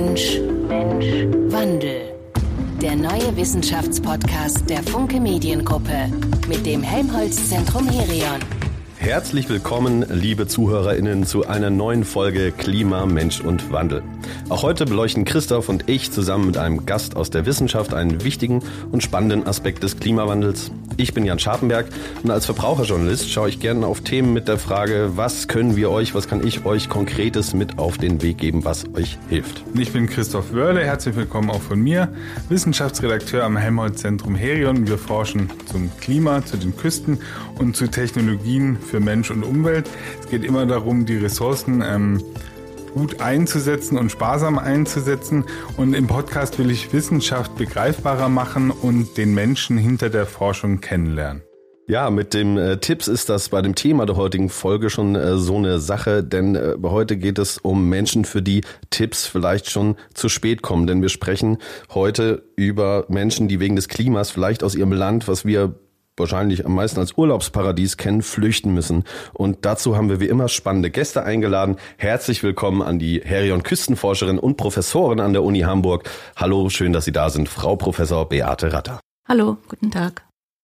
Mensch, Mensch, Wandel. Der neue Wissenschaftspodcast der Funke Mediengruppe mit dem Helmholtz-Zentrum Herion. Herzlich willkommen, liebe ZuhörerInnen, zu einer neuen Folge Klima, Mensch und Wandel. Auch heute beleuchten Christoph und ich zusammen mit einem Gast aus der Wissenschaft einen wichtigen und spannenden Aspekt des Klimawandels. Ich bin Jan Scharpenberg und als Verbraucherjournalist schaue ich gerne auf Themen mit der Frage, was können wir euch, was kann ich euch Konkretes mit auf den Weg geben, was euch hilft. Ich bin Christoph Wörle, herzlich willkommen auch von mir, Wissenschaftsredakteur am Helmholtz-Zentrum Herion. Wir forschen zum Klima, zu den Küsten und zu Technologien für Mensch und Umwelt. Es geht immer darum, die Ressourcen ähm, gut einzusetzen und sparsam einzusetzen. Und im Podcast will ich Wissenschaft begreifbarer machen und den Menschen hinter der Forschung kennenlernen. Ja, mit dem äh, Tipps ist das bei dem Thema der heutigen Folge schon äh, so eine Sache, denn äh, heute geht es um Menschen, für die Tipps vielleicht schon zu spät kommen, denn wir sprechen heute über Menschen, die wegen des Klimas vielleicht aus ihrem Land, was wir wahrscheinlich am meisten als Urlaubsparadies kennen, flüchten müssen. Und dazu haben wir wie immer spannende Gäste eingeladen. Herzlich willkommen an die Herion Küstenforscherin und Professorin an der Uni Hamburg. Hallo, schön, dass Sie da sind, Frau Professor Beate Ratter. Hallo, guten Tag.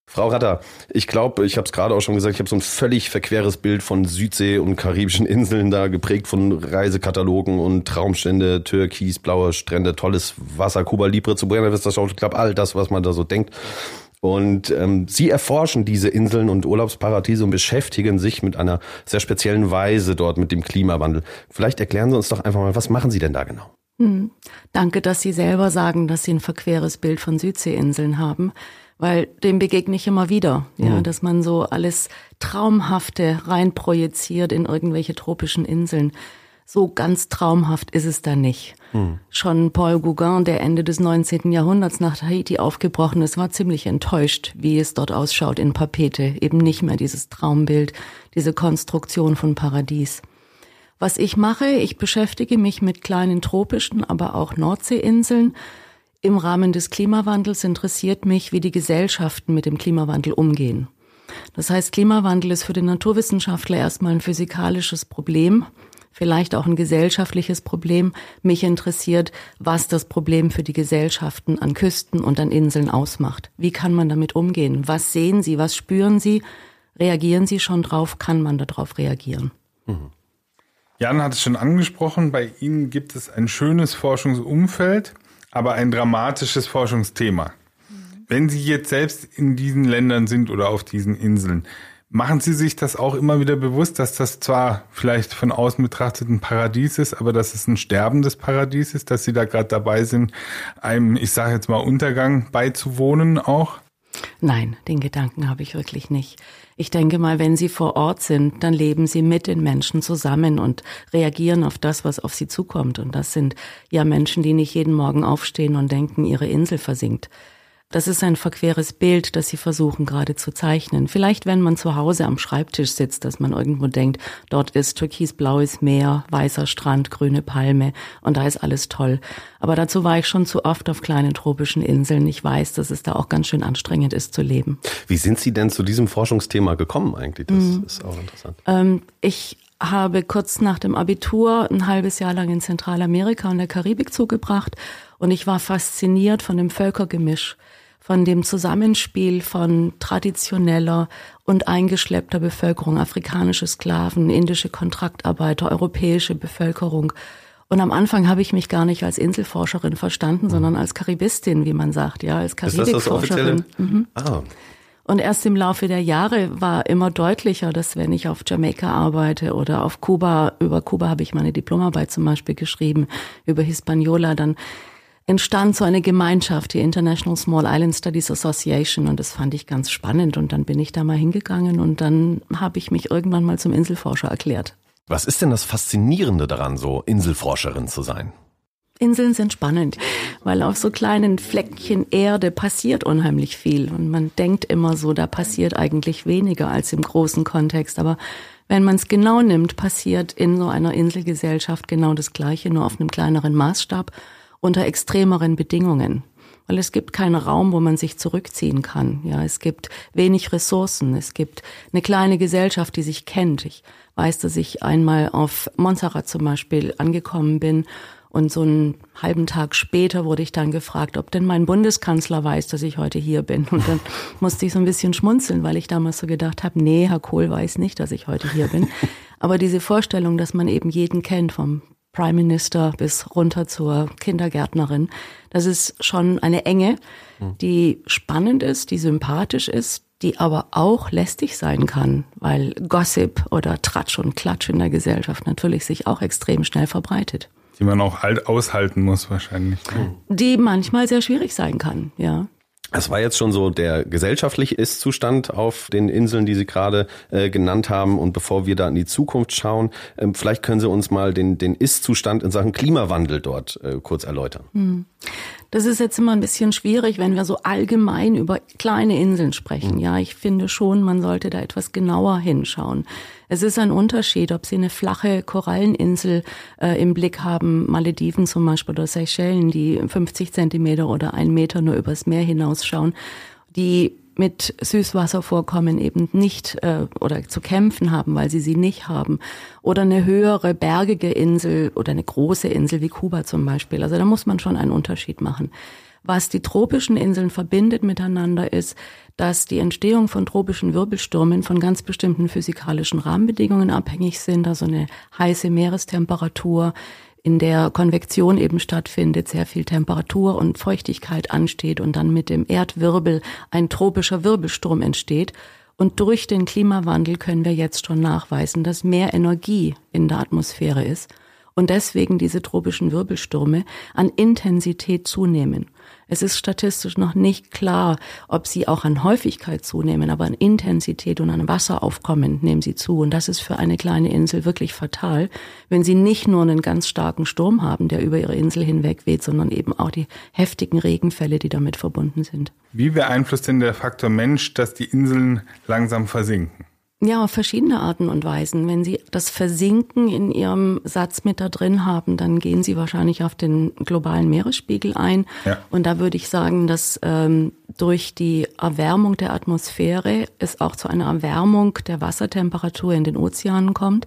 Frau Ratter, ich glaube, ich habe es gerade auch schon gesagt, ich habe so ein völlig verqueres Bild von Südsee und karibischen Inseln da, geprägt von Reisekatalogen und Traumstände, Türkis, blaue Strände, tolles Wasser, Kuba Libre zu Buena Vista Show, ich glaube, all das, was man da so denkt. Und ähm, sie erforschen diese Inseln und Urlaubsparadiese und beschäftigen sich mit einer sehr speziellen Weise dort mit dem Klimawandel. Vielleicht erklären Sie uns doch einfach mal, was machen Sie denn da genau? Hm. Danke, dass Sie selber sagen, dass Sie ein verqueres Bild von Südseeinseln haben, weil dem begegne ich immer wieder, ja, mhm. dass man so alles Traumhafte reinprojiziert in irgendwelche tropischen Inseln. So ganz traumhaft ist es da nicht. Hm. Schon Paul Gauguin, der Ende des 19. Jahrhunderts nach Tahiti aufgebrochen ist, war ziemlich enttäuscht, wie es dort ausschaut in Papete. Eben nicht mehr dieses Traumbild, diese Konstruktion von Paradies. Was ich mache, ich beschäftige mich mit kleinen tropischen, aber auch Nordseeinseln. Im Rahmen des Klimawandels interessiert mich, wie die Gesellschaften mit dem Klimawandel umgehen. Das heißt, Klimawandel ist für den Naturwissenschaftler erstmal ein physikalisches Problem, vielleicht auch ein gesellschaftliches Problem. Mich interessiert, was das Problem für die Gesellschaften an Küsten und an Inseln ausmacht. Wie kann man damit umgehen? Was sehen Sie? Was spüren Sie? Reagieren Sie schon drauf? Kann man darauf reagieren? Mhm. Jan hat es schon angesprochen, bei Ihnen gibt es ein schönes Forschungsumfeld, aber ein dramatisches Forschungsthema. Wenn Sie jetzt selbst in diesen Ländern sind oder auf diesen Inseln, Machen Sie sich das auch immer wieder bewusst, dass das zwar vielleicht von außen betrachtet ein Paradies ist, aber dass es ein sterbendes Paradies ist, dass Sie da gerade dabei sind, einem, ich sage jetzt mal, Untergang beizuwohnen auch? Nein, den Gedanken habe ich wirklich nicht. Ich denke mal, wenn Sie vor Ort sind, dann leben Sie mit den Menschen zusammen und reagieren auf das, was auf Sie zukommt. Und das sind ja Menschen, die nicht jeden Morgen aufstehen und denken, Ihre Insel versinkt. Das ist ein verqueres Bild, das Sie versuchen gerade zu zeichnen. Vielleicht, wenn man zu Hause am Schreibtisch sitzt, dass man irgendwo denkt, dort ist türkisblaues Meer, weißer Strand, grüne Palme und da ist alles toll. Aber dazu war ich schon zu oft auf kleinen tropischen Inseln. Ich weiß, dass es da auch ganz schön anstrengend ist zu leben. Wie sind Sie denn zu diesem Forschungsthema gekommen eigentlich? Das mhm. ist auch interessant. Ähm, ich habe kurz nach dem Abitur ein halbes Jahr lang in Zentralamerika und der Karibik zugebracht und ich war fasziniert von dem Völkergemisch von dem Zusammenspiel von traditioneller und eingeschleppter Bevölkerung, afrikanische Sklaven, indische Kontraktarbeiter, europäische Bevölkerung. Und am Anfang habe ich mich gar nicht als Inselforscherin verstanden, sondern als Karibistin, wie man sagt, ja, als Karibikforscherin. Mhm. Ah. Und erst im Laufe der Jahre war immer deutlicher, dass wenn ich auf Jamaika arbeite oder auf Kuba, über Kuba habe ich meine Diplomarbeit zum Beispiel geschrieben, über Hispaniola, dann entstand so eine Gemeinschaft, die International Small Island Studies Association. Und das fand ich ganz spannend. Und dann bin ich da mal hingegangen und dann habe ich mich irgendwann mal zum Inselforscher erklärt. Was ist denn das Faszinierende daran, so Inselforscherin zu sein? Inseln sind spannend, weil auf so kleinen Fleckchen Erde passiert unheimlich viel. Und man denkt immer so, da passiert eigentlich weniger als im großen Kontext, aber wenn man es genau nimmt, passiert in so einer Inselgesellschaft genau das Gleiche, nur auf einem kleineren Maßstab unter extremeren Bedingungen. Weil es gibt keinen Raum, wo man sich zurückziehen kann. Ja, es gibt wenig Ressourcen. Es gibt eine kleine Gesellschaft, die sich kennt. Ich weiß, dass ich einmal auf Montserrat zum Beispiel angekommen bin Und so einen halben Tag später wurde ich dann gefragt, ob denn mein Bundeskanzler weiß, dass ich heute hier bin. Und dann musste ich so ein bisschen schmunzeln, weil ich damals so gedacht habe, nee, Herr Kohl weiß nicht, dass ich heute hier bin. Aber diese Vorstellung, dass man eben jeden kennt, vom Prime Minister bis runter zur Kindergärtnerin, das ist schon eine Enge, die spannend ist, die sympathisch ist, die aber auch lästig sein kann, weil Gossip oder Tratsch und Klatsch in der Gesellschaft natürlich sich auch extrem schnell verbreitet. Die man auch alt aushalten muss wahrscheinlich. Ne? Die manchmal sehr schwierig sein kann, ja. Es war jetzt schon so der gesellschaftliche Ist-Zustand auf den Inseln, die Sie gerade äh, genannt haben. Und bevor wir da in die Zukunft schauen, ähm, vielleicht können Sie uns mal den, den Ist-Zustand in Sachen Klimawandel dort äh, kurz erläutern. Hm. Das ist jetzt immer ein bisschen schwierig, wenn wir so allgemein über kleine Inseln sprechen. Hm. Ja, ich finde schon, man sollte da etwas genauer hinschauen. Es ist ein Unterschied, ob Sie eine flache Koralleninsel äh, im Blick haben, Malediven zum Beispiel oder Seychellen, die 50 Zentimeter oder ein Meter nur übers Meer hinausschauen, die mit Süßwasservorkommen eben nicht äh, oder zu kämpfen haben, weil sie sie nicht haben. Oder eine höhere bergige Insel oder eine große Insel wie Kuba zum Beispiel. Also da muss man schon einen Unterschied machen. Was die tropischen Inseln verbindet miteinander ist, dass die Entstehung von tropischen Wirbelstürmen von ganz bestimmten physikalischen Rahmenbedingungen abhängig sind, also eine heiße Meerestemperatur, in der Konvektion eben stattfindet, sehr viel Temperatur und Feuchtigkeit ansteht und dann mit dem Erdwirbel ein tropischer Wirbelsturm entsteht. Und durch den Klimawandel können wir jetzt schon nachweisen, dass mehr Energie in der Atmosphäre ist und deswegen diese tropischen Wirbelstürme an Intensität zunehmen. Es ist statistisch noch nicht klar, ob sie auch an Häufigkeit zunehmen, aber an Intensität und an Wasseraufkommen nehmen sie zu. Und das ist für eine kleine Insel wirklich fatal, wenn sie nicht nur einen ganz starken Sturm haben, der über ihre Insel hinweg weht, sondern eben auch die heftigen Regenfälle, die damit verbunden sind. Wie beeinflusst denn der Faktor Mensch, dass die Inseln langsam versinken? Ja, auf verschiedene Arten und Weisen. Wenn Sie das Versinken in Ihrem Satz mit da drin haben, dann gehen Sie wahrscheinlich auf den globalen Meeresspiegel ein. Ja. Und da würde ich sagen, dass ähm, durch die Erwärmung der Atmosphäre es auch zu einer Erwärmung der Wassertemperatur in den Ozeanen kommt.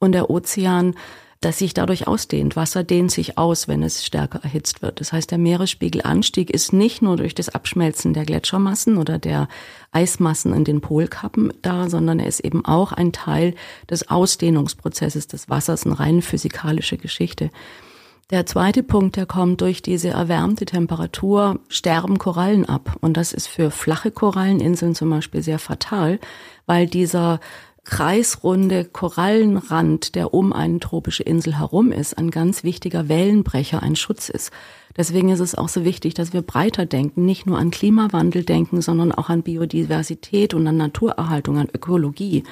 Und der Ozean das sich dadurch ausdehnt. Wasser dehnt sich aus, wenn es stärker erhitzt wird. Das heißt, der Meeresspiegelanstieg ist nicht nur durch das Abschmelzen der Gletschermassen oder der Eismassen in den Polkappen da, sondern er ist eben auch ein Teil des Ausdehnungsprozesses des Wassers, eine rein physikalische Geschichte. Der zweite Punkt, der kommt durch diese erwärmte Temperatur, sterben Korallen ab. Und das ist für flache Koralleninseln zum Beispiel sehr fatal, weil dieser kreisrunde Korallenrand, der um eine tropische Insel herum ist, ein ganz wichtiger Wellenbrecher, ein Schutz ist. Deswegen ist es auch so wichtig, dass wir breiter denken, nicht nur an Klimawandel denken, sondern auch an Biodiversität und an Naturerhaltung, an Ökologie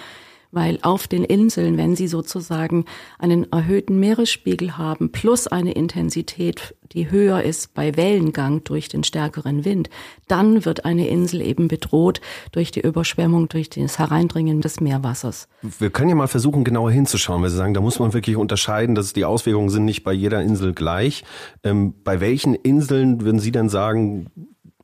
weil auf den Inseln, wenn sie sozusagen einen erhöhten Meeresspiegel haben, plus eine Intensität, die höher ist bei Wellengang durch den stärkeren Wind, dann wird eine Insel eben bedroht durch die Überschwemmung, durch das Hereindringen des Meerwassers. Wir können ja mal versuchen, genauer hinzuschauen, weil Sie sagen, da muss man wirklich unterscheiden, dass die Auswirkungen sind nicht bei jeder Insel gleich. Ähm, bei welchen Inseln würden Sie denn sagen,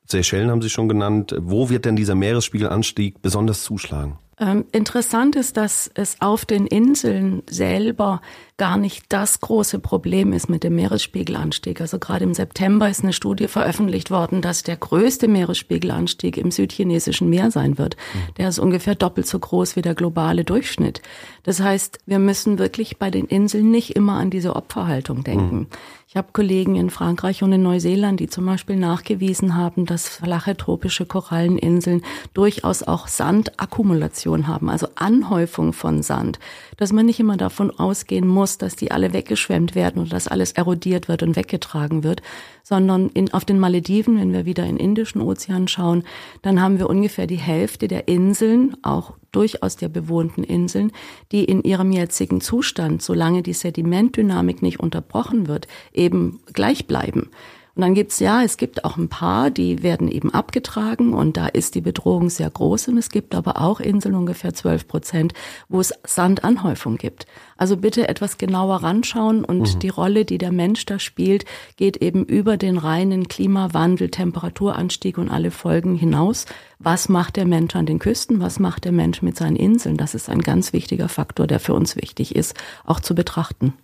Seychellen haben Sie schon genannt, wo wird denn dieser Meeresspiegelanstieg besonders zuschlagen? Ähm, interessant ist, dass es auf den Inseln selber gar nicht das große Problem ist mit dem Meeresspiegelanstieg. Also gerade im September ist eine Studie veröffentlicht worden, dass der größte Meeresspiegelanstieg im südchinesischen Meer sein wird. Mhm. Der ist ungefähr doppelt so groß wie der globale Durchschnitt. Das heißt, wir müssen wirklich bei den Inseln nicht immer an diese Opferhaltung denken. Mhm. Ich habe Kollegen in Frankreich und in Neuseeland, die zum Beispiel nachgewiesen haben, dass flache tropische Koralleninseln durchaus auch Sandakkumulation haben, also Anhäufung von Sand, dass man nicht immer davon ausgehen muss, dass die alle weggeschwemmt werden oder dass alles erodiert wird und weggetragen wird, sondern in, auf den Malediven, wenn wir wieder in den Indischen Ozean schauen, dann haben wir ungefähr die Hälfte der Inseln, auch durchaus der bewohnten Inseln, die in ihrem jetzigen Zustand, solange die Sedimentdynamik nicht unterbrochen wird, eben gleich bleiben. Und dann gibt's ja, es gibt auch ein paar, die werden eben abgetragen und da ist die Bedrohung sehr groß. Und es gibt aber auch Inseln, ungefähr 12 Prozent, wo es Sandanhäufung gibt. Also bitte etwas genauer ranschauen und mhm. die Rolle, die der Mensch da spielt, geht eben über den reinen Klimawandel, Temperaturanstieg und alle Folgen hinaus. Was macht der Mensch an den Küsten? Was macht der Mensch mit seinen Inseln? Das ist ein ganz wichtiger Faktor, der für uns wichtig ist, auch zu betrachten.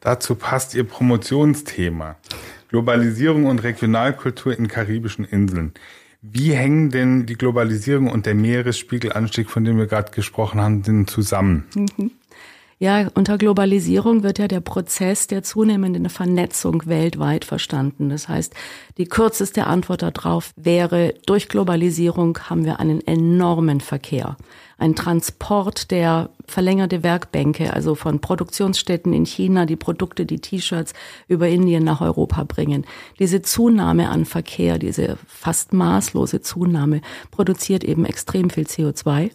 Dazu passt Ihr Promotionsthema. Globalisierung und Regionalkultur in karibischen Inseln. Wie hängen denn die Globalisierung und der Meeresspiegelanstieg, von dem wir gerade gesprochen haben, denn zusammen? Mhm. Ja, unter Globalisierung wird ja der Prozess der zunehmenden Vernetzung weltweit verstanden. Das heißt, die kürzeste Antwort darauf wäre, durch Globalisierung haben wir einen enormen Verkehr. Ein Transport der verlängerte Werkbänke, also von Produktionsstätten in China, die Produkte, die T-Shirts über Indien nach Europa bringen. Diese Zunahme an Verkehr, diese fast maßlose Zunahme produziert eben extrem viel CO2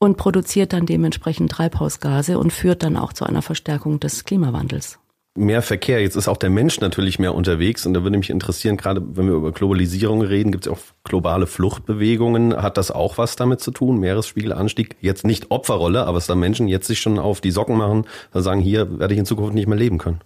und produziert dann dementsprechend Treibhausgase und führt dann auch zu einer Verstärkung des Klimawandels. Mehr Verkehr, jetzt ist auch der Mensch natürlich mehr unterwegs und da würde mich interessieren, gerade wenn wir über Globalisierung reden, gibt es auch globale Fluchtbewegungen. Hat das auch was damit zu tun? Meeresspiegelanstieg, jetzt nicht Opferrolle, aber dass da Menschen jetzt sich schon auf die Socken machen, sagen, hier werde ich in Zukunft nicht mehr leben können.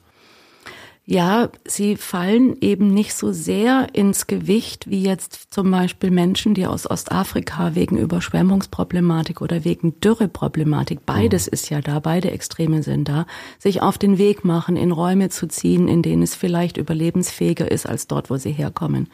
Ja, sie fallen eben nicht so sehr ins Gewicht wie jetzt zum Beispiel Menschen, die aus Ostafrika wegen Überschwemmungsproblematik oder wegen Dürreproblematik, beides mhm. ist ja da, beide Extreme sind da, sich auf den Weg machen, in Räume zu ziehen, in denen es vielleicht überlebensfähiger ist als dort, wo sie herkommen.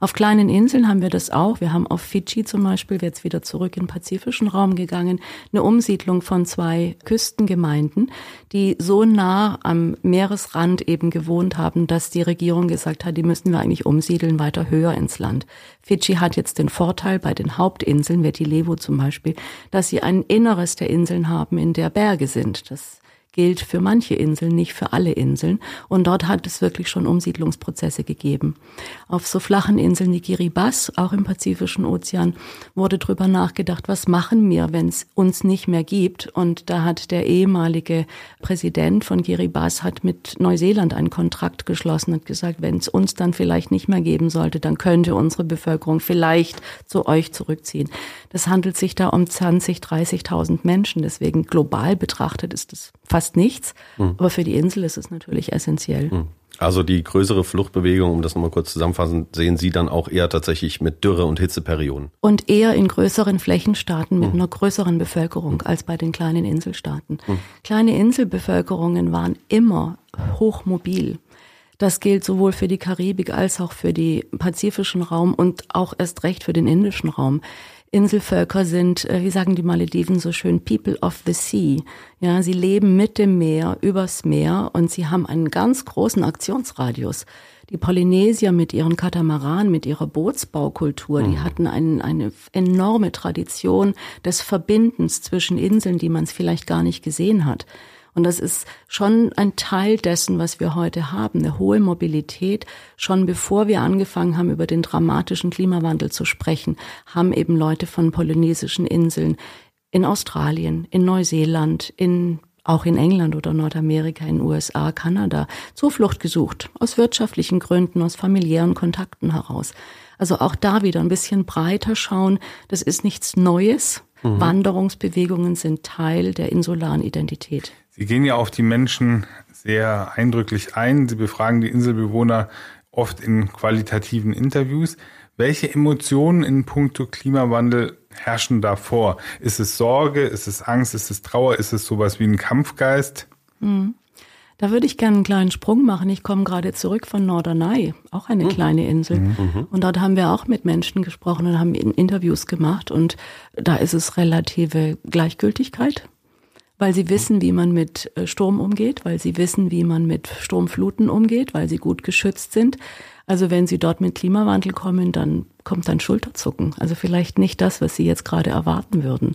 Auf kleinen Inseln haben wir das auch. Wir haben auf Fidschi zum Beispiel, jetzt wieder zurück in den pazifischen Raum gegangen, eine Umsiedlung von zwei Küstengemeinden, die so nah am Meeresrand eben gewohnt haben, dass die Regierung gesagt hat, die müssen wir eigentlich umsiedeln weiter höher ins Land. Fidschi hat jetzt den Vorteil bei den Hauptinseln, Vetilevo zum Beispiel, dass sie ein Inneres der Inseln haben, in der Berge sind. Das gilt für manche Inseln, nicht für alle Inseln. Und dort hat es wirklich schon Umsiedlungsprozesse gegeben. Auf so flachen Inseln wie Kiribati, auch im Pazifischen Ozean, wurde drüber nachgedacht, was machen wir, wenn es uns nicht mehr gibt. Und da hat der ehemalige Präsident von Kiribati hat mit Neuseeland einen Kontrakt geschlossen und gesagt, wenn es uns dann vielleicht nicht mehr geben sollte, dann könnte unsere Bevölkerung vielleicht zu euch zurückziehen. Das handelt sich da um 20, 30.000 Menschen. Deswegen global betrachtet ist es fast fast nichts. Mhm. Aber für die Insel ist es natürlich essentiell. Mhm. Also die größere Fluchtbewegung, um das nochmal kurz zusammenfassen, sehen Sie dann auch eher tatsächlich mit Dürre- und Hitzeperioden? Und eher in größeren Flächenstaaten mit mhm. einer größeren Bevölkerung als bei den kleinen Inselstaaten. Mhm. Kleine Inselbevölkerungen waren immer hochmobil. Das gilt sowohl für die Karibik als auch für den pazifischen Raum und auch erst recht für den indischen Raum. Inselvölker sind, äh, wie sagen die Malediven so schön, People of the Sea. Ja, sie leben mit dem Meer, übers Meer und sie haben einen ganz großen Aktionsradius. Die Polynesier mit ihren Katamaranen, mit ihrer Bootsbaukultur, mhm. die hatten ein, eine enorme Tradition des Verbindens zwischen Inseln, die man es vielleicht gar nicht gesehen hat. Und das ist schon ein Teil dessen, was wir heute haben, eine hohe Mobilität. Schon bevor wir angefangen haben, über den dramatischen Klimawandel zu sprechen, haben eben Leute von polynesischen Inseln in Australien, in Neuseeland, in auch in England oder Nordamerika, in USA, Kanada, Zuflucht gesucht. Aus wirtschaftlichen Gründen, aus familiären Kontakten heraus. Also auch da wieder ein bisschen breiter schauen. Das ist nichts Neues. Mhm. Wanderungsbewegungen sind Teil der insularen Identität. Sie gehen ja auf die Menschen sehr eindrücklich ein. Sie befragen die Inselbewohner oft in qualitativen Interviews. Welche Emotionen in puncto Klimawandel herrschen da vor? Ist es Sorge? Ist es Angst? Ist es Trauer? Ist es sowas wie ein Kampfgeist? Mhm. Da würde ich gerne einen kleinen Sprung machen. Ich komme gerade zurück von Norderney, auch eine mhm. kleine Insel. Mhm. mhm. Und dort haben wir auch mit Menschen gesprochen und haben Interviews gemacht. Und da ist es relative Gleichgültigkeit weil sie wissen, wie man mit äh, Sturm umgeht, weil sie wissen, wie man mit Sturmfluten umgeht, weil sie gut geschützt sind. Also wenn sie dort mit Klimawandel kommen, dann kommt ein Schulterzucken. Also vielleicht nicht das, was sie jetzt gerade erwarten würden.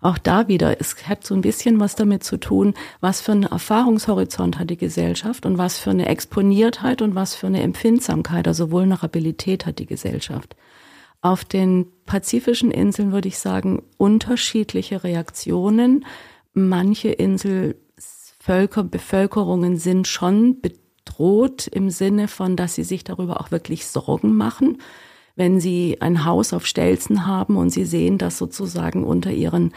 Auch da wieder, es hat so ein bisschen was damit zu tun, was für einen Erfahrungshorizont hat die Gesellschaft und was für eine Exponiertheit und was für eine Empfindsamkeit, also Vulnerabilität hat die Gesellschaft. Auf den pazifischen Inseln würde ich sagen, unterschiedliche Reaktionen manche Inselvölker, Bevölkerungen sind schon bedroht im Sinne von, dass sie sich darüber auch wirklich Sorgen machen. Wenn Sie ein Haus auf Stelzen haben und Sie sehen, dass sozusagen unter Ihrem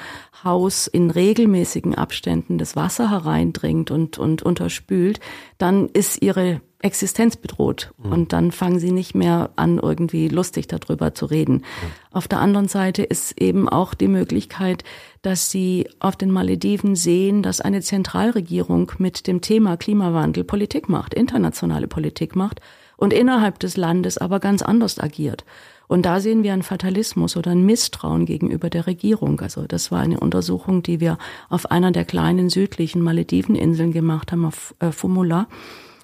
Haus in regelmäßigen Abständen das Wasser hereindringt und, und unterspült, dann ist Ihre Existenz bedroht. Mhm. Und dann fangen sie nicht mehr an, irgendwie lustig darüber zu reden. Mhm. Auf der anderen Seite ist eben auch die Möglichkeit, dass sie auf den Malediven sehen, dass eine Zentralregierung mit dem Thema Klimawandel Politik macht, internationale Politik macht und innerhalb des Landes aber ganz anders agiert. Und da sehen wir einen Fatalismus oder ein Misstrauen gegenüber der Regierung. Also das war eine Untersuchung, die wir auf einer der kleinen südlichen Malediveninseln gemacht haben, auf äh, Fumula,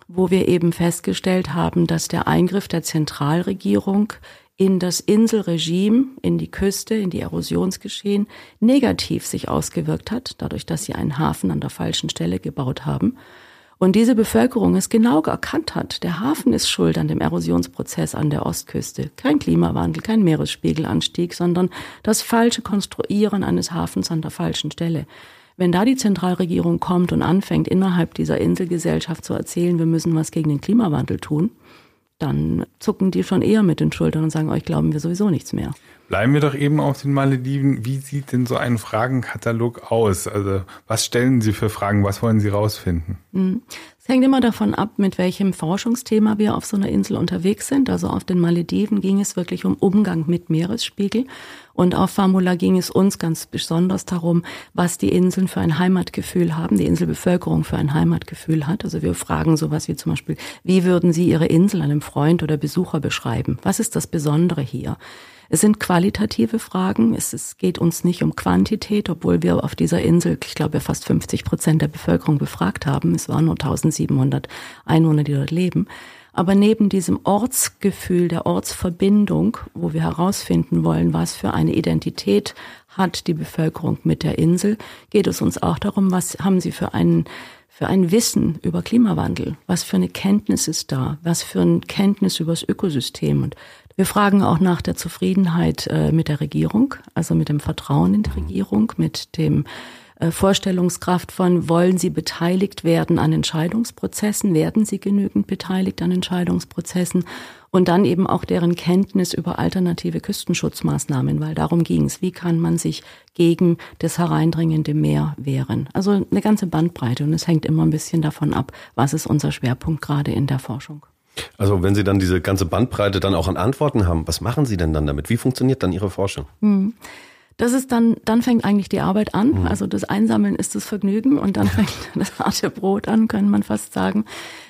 wo wir eben festgestellt haben, dass der Eingriff der Zentralregierung in das Inselregime, in die Küste, in die Erosionsgeschehen negativ sich ausgewirkt hat, dadurch, dass sie einen Hafen an der falschen Stelle gebaut haben und diese Bevölkerung es genau erkannt hat, der Hafen ist schuld an dem Erosionsprozess an der Ostküste. Kein Klimawandel, kein Meeresspiegelanstieg, sondern das falsche Konstruieren eines Hafens an der falschen Stelle. Wenn da die Zentralregierung kommt und anfängt, innerhalb dieser Inselgesellschaft zu erzählen, wir müssen was gegen den Klimawandel tun, dann zucken die schon eher mit den Schultern und sagen, euch glauben wir sowieso nichts mehr. Bleiben wir doch eben auf den Malediven. Wie sieht denn so ein Fragenkatalog aus? Also was stellen Sie für Fragen? Was wollen Sie rausfinden? Hm. Es hängt immer davon ab, mit welchem Forschungsthema wir auf so einer Insel unterwegs sind. Also auf den Malediven ging es wirklich um Umgang mit Meeresspiegel. Und auf Famula ging es uns ganz besonders darum, was die Inseln für ein Heimatgefühl haben, die Inselbevölkerung für ein Heimatgefühl hat. Also wir fragen sowas wie zum Beispiel, wie würden Sie Ihre Insel einem Freund oder Besucher beschreiben? Was ist das Besondere hier? Es sind qualitative Fragen. Es, es geht uns nicht um Quantität, obwohl wir auf dieser Insel, ich glaube, fast 50 Prozent der Bevölkerung befragt haben. Es waren nur 1700 Einwohner, die dort leben. Aber neben diesem Ortsgefühl, der Ortsverbindung, wo wir herausfinden wollen, was für eine Identität hat die Bevölkerung mit der Insel, geht es uns auch darum, was haben sie für einen für ein Wissen über Klimawandel? Was für eine Kenntnis ist da? Was für eine Kenntnis über das Ökosystem? Und wir fragen auch nach der Zufriedenheit äh, mit der Regierung, also mit dem Vertrauen in die Regierung, mit dem Vorstellungskraft von, wollen Sie beteiligt werden an Entscheidungsprozessen, werden Sie genügend beteiligt an Entscheidungsprozessen und dann eben auch deren Kenntnis über alternative Küstenschutzmaßnahmen, weil darum ging es, wie kann man sich gegen das hereindringende Meer wehren. Also eine ganze Bandbreite und es hängt immer ein bisschen davon ab, was ist unser Schwerpunkt gerade in der Forschung. Also wenn Sie dann diese ganze Bandbreite dann auch an Antworten haben, was machen Sie denn dann damit? Wie funktioniert dann Ihre Forschung? Hm. Das ist dann, dann fängt eigentlich die Arbeit an. Mhm. Also das Einsammeln ist das Vergnügen und dann fängt das harte Brot an, kann man fast sagen.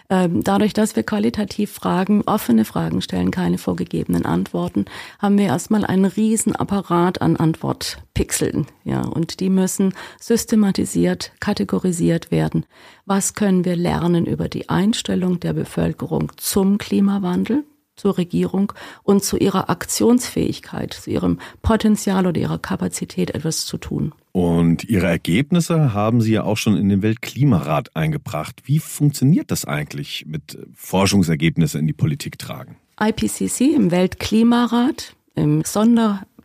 Ähm, dadurch, dass wir qualitativ Fragen, offene Fragen stellen, keine vorgegebenen Antworten, haben wir erstmal einen riesen Apparat an Antwortpixeln. Ja, und die müssen systematisiert, kategorisiert werden. Was können wir lernen über die Einstellung der Bevölkerung zum Klimawandel? Zur Regierung und zu ihrer Aktionsfähigkeit, zu ihrem Potenzial oder ihrer Kapazität, etwas zu tun. Und Ihre Ergebnisse haben Sie ja auch schon in den Weltklimarat eingebracht. Wie funktioniert das eigentlich mit Forschungsergebnissen in die Politik tragen? IPCC im Weltklimarat, im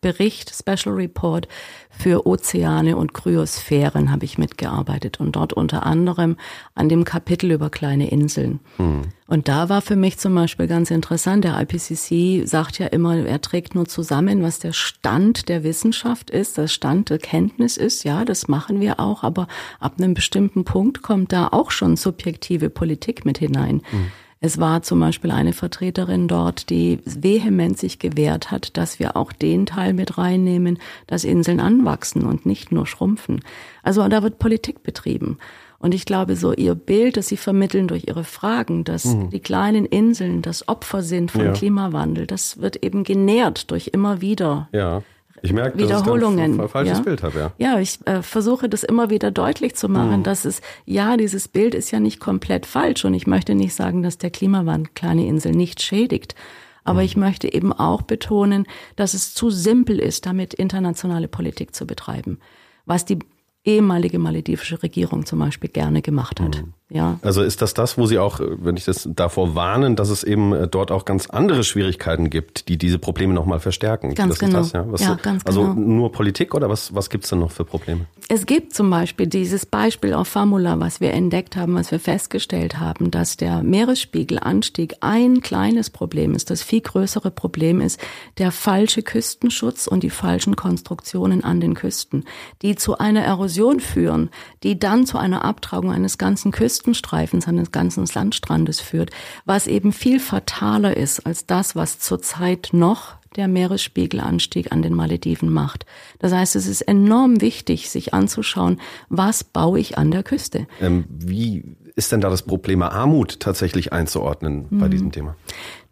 Sonderbericht, Special Report, für Ozeane und Kryosphären habe ich mitgearbeitet und dort unter anderem an dem Kapitel über kleine Inseln. Hm. Und da war für mich zum Beispiel ganz interessant, der IPCC sagt ja immer, er trägt nur zusammen, was der Stand der Wissenschaft ist, der Stand der Kenntnis ist. Ja, das machen wir auch, aber ab einem bestimmten Punkt kommt da auch schon subjektive Politik mit hinein. Hm. Es war zum Beispiel eine Vertreterin dort, die vehement sich gewehrt hat, dass wir auch den Teil mit reinnehmen, dass Inseln anwachsen und nicht nur schrumpfen. Also da wird Politik betrieben. Und ich glaube, so ihr Bild, das sie vermitteln durch ihre Fragen, dass mhm. die kleinen Inseln das Opfer sind von ja. Klimawandel, das wird eben genährt durch immer wieder ja. Ich merke, Wiederholungen. dass ich ein falsches ja? Bild habe, ja. Ja, ich äh, versuche das immer wieder deutlich zu machen, mhm. dass es, ja, dieses Bild ist ja nicht komplett falsch und ich möchte nicht sagen, dass der Klimawandel kleine Insel nicht schädigt. Aber mhm. ich möchte eben auch betonen, dass es zu simpel ist, damit internationale Politik zu betreiben. Was die ehemalige maledivische Regierung zum Beispiel gerne gemacht hat. Mhm. Ja. Also ist das das, wo Sie auch, wenn ich das davor warnen, dass es eben äh, dort auch ganz andere Schwierigkeiten gibt, die diese Probleme nochmal verstärken? Ganz das genau. Ist das, ja? Was, ja, ganz also genau. nur Politik oder was, was gibt's denn noch für Probleme? Es gibt zum Beispiel dieses Beispiel auf Famula, was wir entdeckt haben, was wir festgestellt haben, dass der Meeresspiegelanstieg ein kleines Problem ist. Das viel größere Problem ist der falsche Küstenschutz und die falschen Konstruktionen an den Küsten, die zu einer Erosion führen, die dann zu einer Abtragung eines ganzen Küstenstreifens, eines ganzen Landstrandes führt, was eben viel fataler ist als das, was zurzeit noch der Meeresspiegelanstieg an den Malediven macht. Das heißt, es ist enorm wichtig, sich anzuschauen, was baue ich an der Küste. Ähm, wie ist denn da das Problem Armut tatsächlich einzuordnen bei diesem Thema?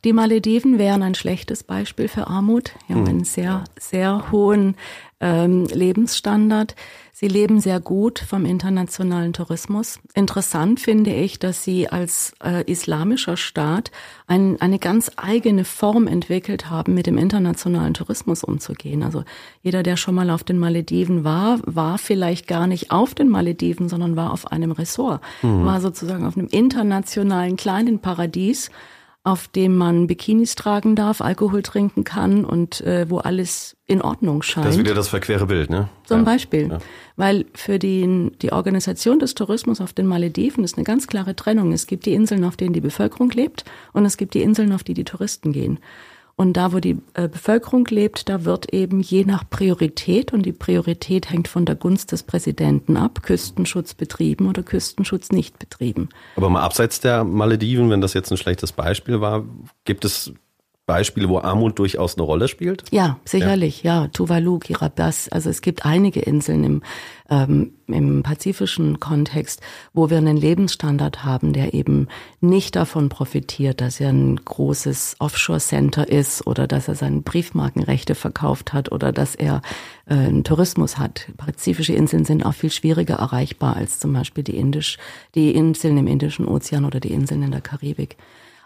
Die Malediven wären ein schlechtes Beispiel für Armut. Sie haben einen sehr, sehr hohen ähm, Lebensstandard. Sie leben sehr gut vom internationalen Tourismus. Interessant finde ich, dass sie als äh, islamischer Staat ein, eine ganz eigene Form entwickelt haben, mit dem internationalen Tourismus umzugehen. Also jeder, der schon mal auf den Malediven war, war vielleicht gar nicht auf den Malediven, sondern war auf einem Ressort, war sozusagen auf einem internationalen kleinen Paradies auf dem man Bikinis tragen darf, Alkohol trinken kann und äh, wo alles in Ordnung scheint. Das ist wieder das verquere Bild, ne? Zum ja. Beispiel. Ja. Weil für die, die Organisation des Tourismus auf den Malediven ist eine ganz klare Trennung. Es gibt die Inseln, auf denen die Bevölkerung lebt und es gibt die Inseln, auf die die Touristen gehen. Und da, wo die äh, Bevölkerung lebt, da wird eben je nach Priorität, und die Priorität hängt von der Gunst des Präsidenten ab, Küstenschutz betrieben oder Küstenschutz nicht betrieben. Aber mal abseits der Malediven, wenn das jetzt ein schlechtes Beispiel war, gibt es Beispiele, wo Armut durchaus eine Rolle spielt? Ja, sicherlich, ja. ja. Tuvalu, Kiribati, also es gibt einige Inseln im, ähm, im pazifischen Kontext, wo wir einen Lebensstandard haben, der eben nicht davon profitiert, dass er ein großes Offshore-Center ist oder dass er seine Briefmarkenrechte verkauft hat oder dass er äh, einen Tourismus hat. Pazifische Inseln sind auch viel schwieriger erreichbar als zum Beispiel die, Indisch, die Inseln im Indischen Ozean oder die Inseln in der Karibik.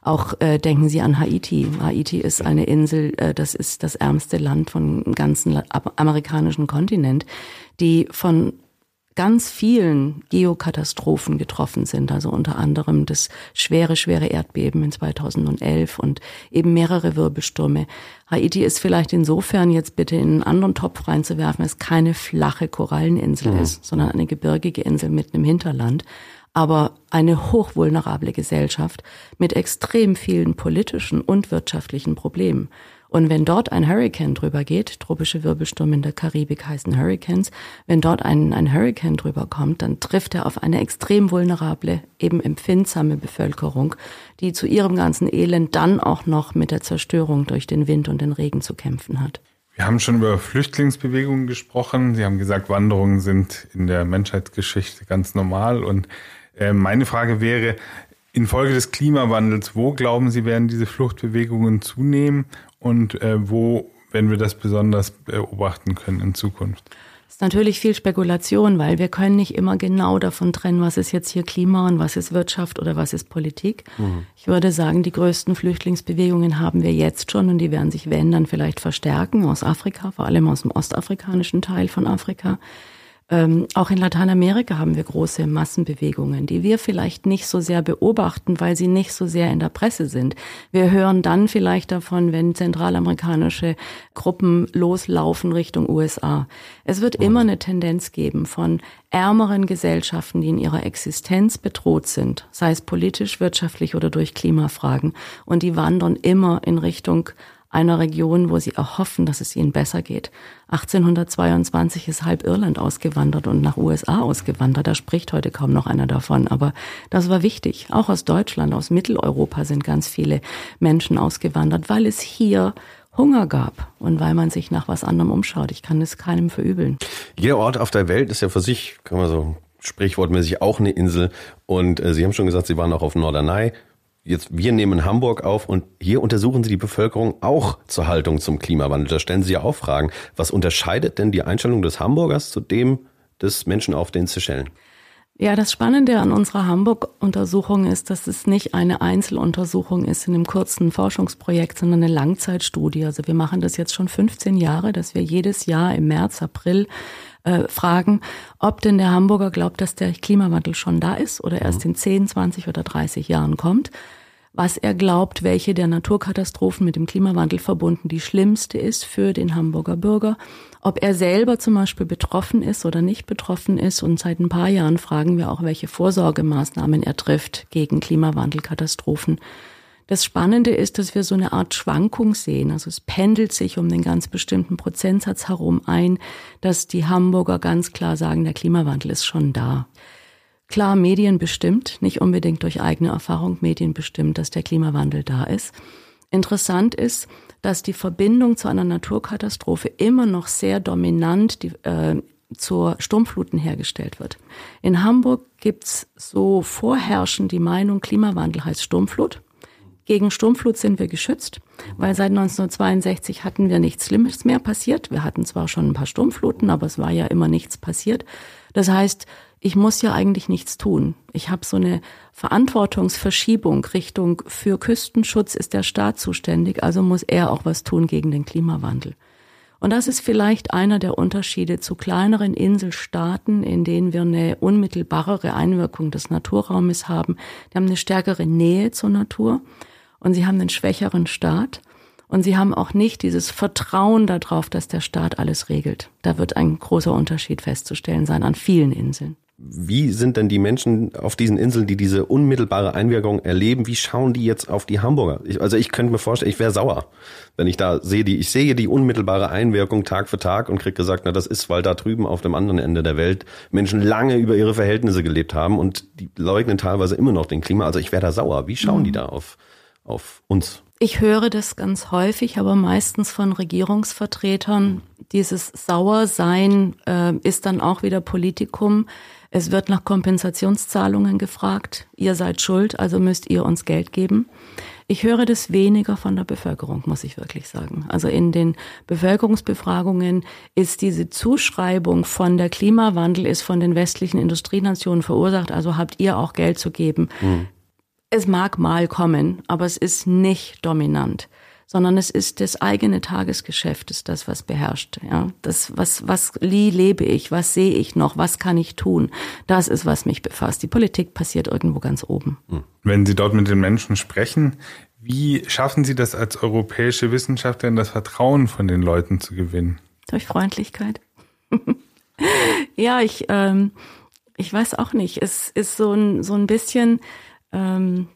Auch äh, denken Sie an Haiti. Haiti ist eine Insel, äh, das ist das ärmste Land vom ganzen amerikanischen Kontinent, die von ganz vielen Geokatastrophen getroffen sind, also unter anderem das schwere, schwere Erdbeben in 2011 und eben mehrere Wirbelstürme. Haiti ist vielleicht insofern jetzt bitte in einen anderen Topf reinzuwerfen, es keine flache Koralleninsel mhm. ist, sondern eine gebirgige Insel mitten im Hinterland aber eine hochvulnerable Gesellschaft mit extrem vielen politischen und wirtschaftlichen Problemen. Und wenn dort ein Hurricane drüber geht, tropische Wirbelstürme in der Karibik heißen Hurricanes, wenn dort ein, ein Hurricane drüber kommt, dann trifft er auf eine extrem vulnerable, eben empfindsame Bevölkerung, die zu ihrem ganzen Elend dann auch noch mit der Zerstörung durch den Wind und den Regen zu kämpfen hat. Wir haben schon über Flüchtlingsbewegungen gesprochen. Sie haben gesagt, Wanderungen sind in der Menschheitsgeschichte ganz normal und meine Frage wäre, infolge des Klimawandels, wo glauben Sie, werden diese Fluchtbewegungen zunehmen und äh, wo werden wir das besonders beobachten können in Zukunft? Das ist natürlich viel Spekulation, weil wir können nicht immer genau davon trennen, was ist jetzt hier Klima und was ist Wirtschaft oder was ist Politik. Mhm. Ich würde sagen, die größten Flüchtlingsbewegungen haben wir jetzt schon und die werden sich, wenn, dann vielleicht verstärken aus Afrika, vor allem aus dem ostafrikanischen Teil von Afrika. Ähm, auch in Lateinamerika haben wir große Massenbewegungen, die wir vielleicht nicht so sehr beobachten, weil sie nicht so sehr in der Presse sind. Wir hören dann vielleicht davon, wenn zentralamerikanische Gruppen loslaufen Richtung USA. Es wird immer eine Tendenz geben von ärmeren Gesellschaften, die in ihrer Existenz bedroht sind, sei es politisch, wirtschaftlich oder durch Klimafragen. Und die wandern immer in Richtung einer Region, wo sie erhoffen, dass es ihnen besser geht. 1822 ist halb Irland ausgewandert und nach USA ausgewandert. Da spricht heute kaum noch einer davon. Aber das war wichtig. Auch aus Deutschland, aus Mitteleuropa sind ganz viele Menschen ausgewandert, weil es hier Hunger gab und weil man sich nach was anderem umschaut. Ich kann es keinem verübeln. Jeder Ort auf der Welt ist ja für sich, kann man so sprichwortmäßig auch eine Insel. Und äh, Sie haben schon gesagt, Sie waren auch auf Norderney jetzt wir nehmen Hamburg auf und hier untersuchen Sie die Bevölkerung auch zur Haltung zum Klimawandel. Da stellen Sie ja auch Fragen. Was unterscheidet denn die Einstellung des Hamburgers zu dem des Menschen auf den Seychellen? Ja, das Spannende an unserer Hamburg-Untersuchung ist, dass es nicht eine Einzeluntersuchung ist in einem kurzen Forschungsprojekt, sondern eine Langzeitstudie. Also wir machen das jetzt schon 15 Jahre, dass wir jedes Jahr im März, April äh, fragen, ob denn der Hamburger glaubt, dass der Klimawandel schon da ist oder erst mhm. in 10, 20 oder 30 Jahren kommt was er glaubt, welche der Naturkatastrophen mit dem Klimawandel verbunden die schlimmste ist für den Hamburger Bürger, ob er selber zum Beispiel betroffen ist oder nicht betroffen ist. Und seit ein paar Jahren fragen wir auch, welche Vorsorgemaßnahmen er trifft gegen Klimawandelkatastrophen. Das Spannende ist, dass wir so eine Art Schwankung sehen. Also es pendelt sich um den ganz bestimmten Prozentsatz herum ein, dass die Hamburger ganz klar sagen, der Klimawandel ist schon da. Klar, Medien bestimmt, nicht unbedingt durch eigene Erfahrung Medien bestimmt, dass der Klimawandel da ist. Interessant ist, dass die Verbindung zu einer Naturkatastrophe immer noch sehr dominant die, äh, zur Sturmfluten hergestellt wird. In Hamburg gibt's so vorherrschend die Meinung, Klimawandel heißt Sturmflut. Gegen Sturmflut sind wir geschützt, weil seit 1962 hatten wir nichts Schlimmes mehr passiert. Wir hatten zwar schon ein paar Sturmfluten, aber es war ja immer nichts passiert. Das heißt, ich muss ja eigentlich nichts tun. Ich habe so eine Verantwortungsverschiebung Richtung für Küstenschutz ist der Staat zuständig, also muss er auch was tun gegen den Klimawandel. Und das ist vielleicht einer der Unterschiede zu kleineren Inselstaaten, in denen wir eine unmittelbarere Einwirkung des Naturraumes haben. Die haben eine stärkere Nähe zur Natur und sie haben einen schwächeren Staat. Und sie haben auch nicht dieses Vertrauen darauf, dass der Staat alles regelt. Da wird ein großer Unterschied festzustellen sein an vielen Inseln. Wie sind denn die Menschen auf diesen Inseln, die diese unmittelbare Einwirkung erleben, wie schauen die jetzt auf die Hamburger? Ich, also ich könnte mir vorstellen, ich wäre sauer, wenn ich da sehe, die, ich sehe die unmittelbare Einwirkung Tag für Tag und krieg gesagt, na das ist, weil da drüben auf dem anderen Ende der Welt Menschen lange über ihre Verhältnisse gelebt haben und die leugnen teilweise immer noch den Klima. Also ich wäre da sauer. Wie schauen mhm. die da auf, auf uns? Ich höre das ganz häufig, aber meistens von Regierungsvertretern. Dieses Sauersein äh, ist dann auch wieder Politikum. Es wird nach Kompensationszahlungen gefragt. Ihr seid schuld, also müsst ihr uns Geld geben. Ich höre das weniger von der Bevölkerung, muss ich wirklich sagen. Also in den Bevölkerungsbefragungen ist diese Zuschreibung von der Klimawandel ist von den westlichen Industrienationen verursacht, also habt ihr auch Geld zu geben. Mhm. Es mag mal kommen, aber es ist nicht dominant sondern es ist das eigene Tagesgeschäft, ist das, was beherrscht. Ja, das, was, was wie lebe ich, was sehe ich noch, was kann ich tun? Das ist, was mich befasst. Die Politik passiert irgendwo ganz oben. Hm. Wenn Sie dort mit den Menschen sprechen, wie schaffen Sie das als europäische Wissenschaftlerin, das Vertrauen von den Leuten zu gewinnen? Durch Freundlichkeit. ja, ich, ähm, ich weiß auch nicht. Es ist so ein, so ein bisschen, ähm,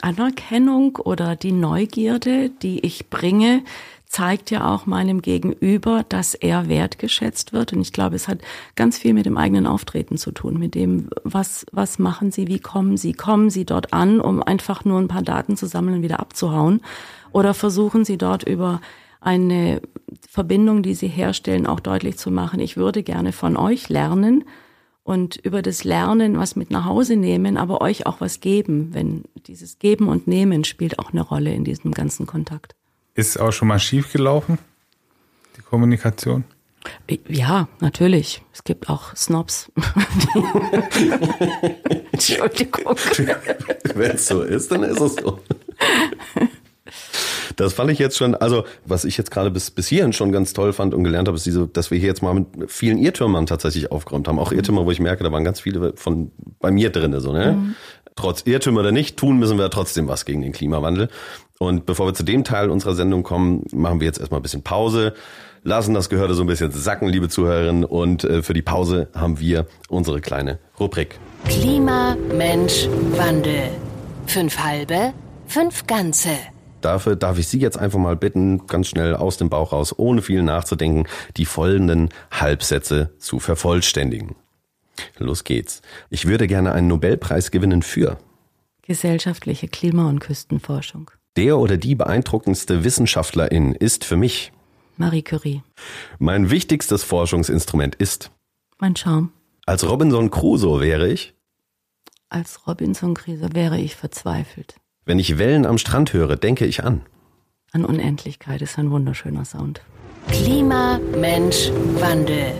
Anerkennung oder die Neugierde, die ich bringe, zeigt ja auch meinem Gegenüber, dass er wertgeschätzt wird. Und ich glaube, es hat ganz viel mit dem eigenen Auftreten zu tun, mit dem, was, was machen Sie, wie kommen Sie, kommen Sie dort an, um einfach nur ein paar Daten zu sammeln und wieder abzuhauen? Oder versuchen Sie dort über eine Verbindung, die Sie herstellen, auch deutlich zu machen, ich würde gerne von euch lernen, und über das Lernen was mit nach Hause nehmen, aber euch auch was geben, wenn dieses Geben und Nehmen spielt auch eine Rolle in diesem ganzen Kontakt. Ist auch schon mal schief gelaufen, die Kommunikation? Ja, natürlich. Es gibt auch Snobs. Entschuldigung. Wenn es so ist, dann ist es so. Das fand ich jetzt schon, also was ich jetzt gerade bis, bis hierhin schon ganz toll fand und gelernt habe, ist diese, dass wir hier jetzt mal mit vielen Irrtümern tatsächlich aufgeräumt haben. Auch Irrtümer, wo ich merke, da waren ganz viele von bei mir drin. So, ne? Mhm. Trotz Irrtümer oder nicht, tun müssen wir trotzdem was gegen den Klimawandel. Und bevor wir zu dem Teil unserer Sendung kommen, machen wir jetzt erstmal ein bisschen Pause lassen das Gehörte so ein bisschen sacken, liebe Zuhörerinnen. Und äh, für die Pause haben wir unsere kleine Rubrik. Klima, Mensch, Wandel. Fünf halbe, fünf ganze. Dafür darf ich Sie jetzt einfach mal bitten, ganz schnell aus dem Bauch raus, ohne viel nachzudenken, die folgenden Halbsätze zu vervollständigen. Los geht's. Ich würde gerne einen Nobelpreis gewinnen für gesellschaftliche Klima- und Küstenforschung. Der oder die beeindruckendste Wissenschaftlerin ist für mich Marie Curie. Mein wichtigstes Forschungsinstrument ist mein Charme. Als Robinson Crusoe wäre ich als Robinson Crusoe wäre ich verzweifelt. Wenn ich Wellen am Strand höre, denke ich an. An Unendlichkeit ist ein wunderschöner Sound. Klima, Mensch, Wandel.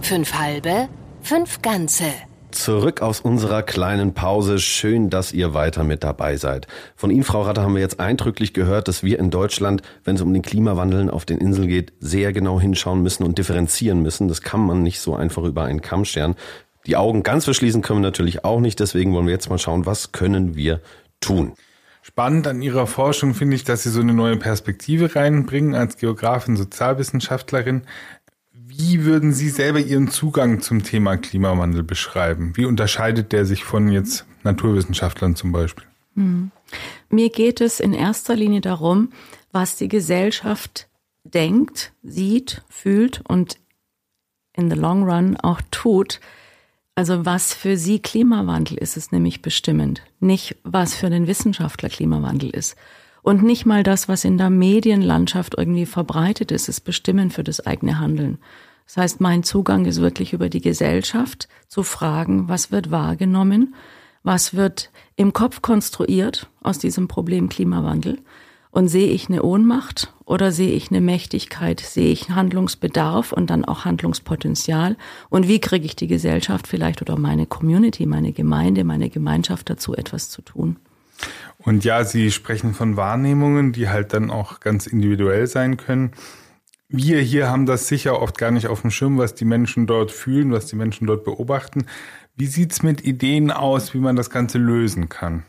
Fünf halbe, fünf ganze. Zurück aus unserer kleinen Pause. Schön, dass ihr weiter mit dabei seid. Von Ihnen, Frau Ratter, haben wir jetzt eindrücklich gehört, dass wir in Deutschland, wenn es um den Klimawandel auf den Inseln geht, sehr genau hinschauen müssen und differenzieren müssen. Das kann man nicht so einfach über einen Kamm scheren. Die Augen ganz verschließen können wir natürlich auch nicht. Deswegen wollen wir jetzt mal schauen, was können wir tun. Spannend an Ihrer Forschung finde ich, dass Sie so eine neue Perspektive reinbringen als Geografin, Sozialwissenschaftlerin. Wie würden Sie selber Ihren Zugang zum Thema Klimawandel beschreiben? Wie unterscheidet der sich von jetzt Naturwissenschaftlern zum Beispiel? Hm. Mir geht es in erster Linie darum, was die Gesellschaft denkt, sieht, fühlt und in the long run auch tut. Also was für sie Klimawandel ist, ist nämlich bestimmend. Nicht, was für den Wissenschaftler Klimawandel ist. Und nicht mal das, was in der Medienlandschaft irgendwie verbreitet ist, ist bestimmend für das eigene Handeln. Das heißt, mein Zugang ist wirklich über die Gesellschaft zu fragen, was wird wahrgenommen, was wird im Kopf konstruiert aus diesem Problem Klimawandel und sehe ich eine Ohnmacht oder sehe ich eine Mächtigkeit, sehe ich Handlungsbedarf und dann auch Handlungspotenzial und wie kriege ich die Gesellschaft vielleicht oder meine Community, meine Gemeinde, meine Gemeinschaft dazu etwas zu tun. Und ja, Sie sprechen von Wahrnehmungen, die halt dann auch ganz individuell sein können wir hier haben das sicher oft gar nicht auf dem Schirm, was die Menschen dort fühlen, was die Menschen dort beobachten. Wie sieht's mit Ideen aus, wie man das Ganze lösen kann?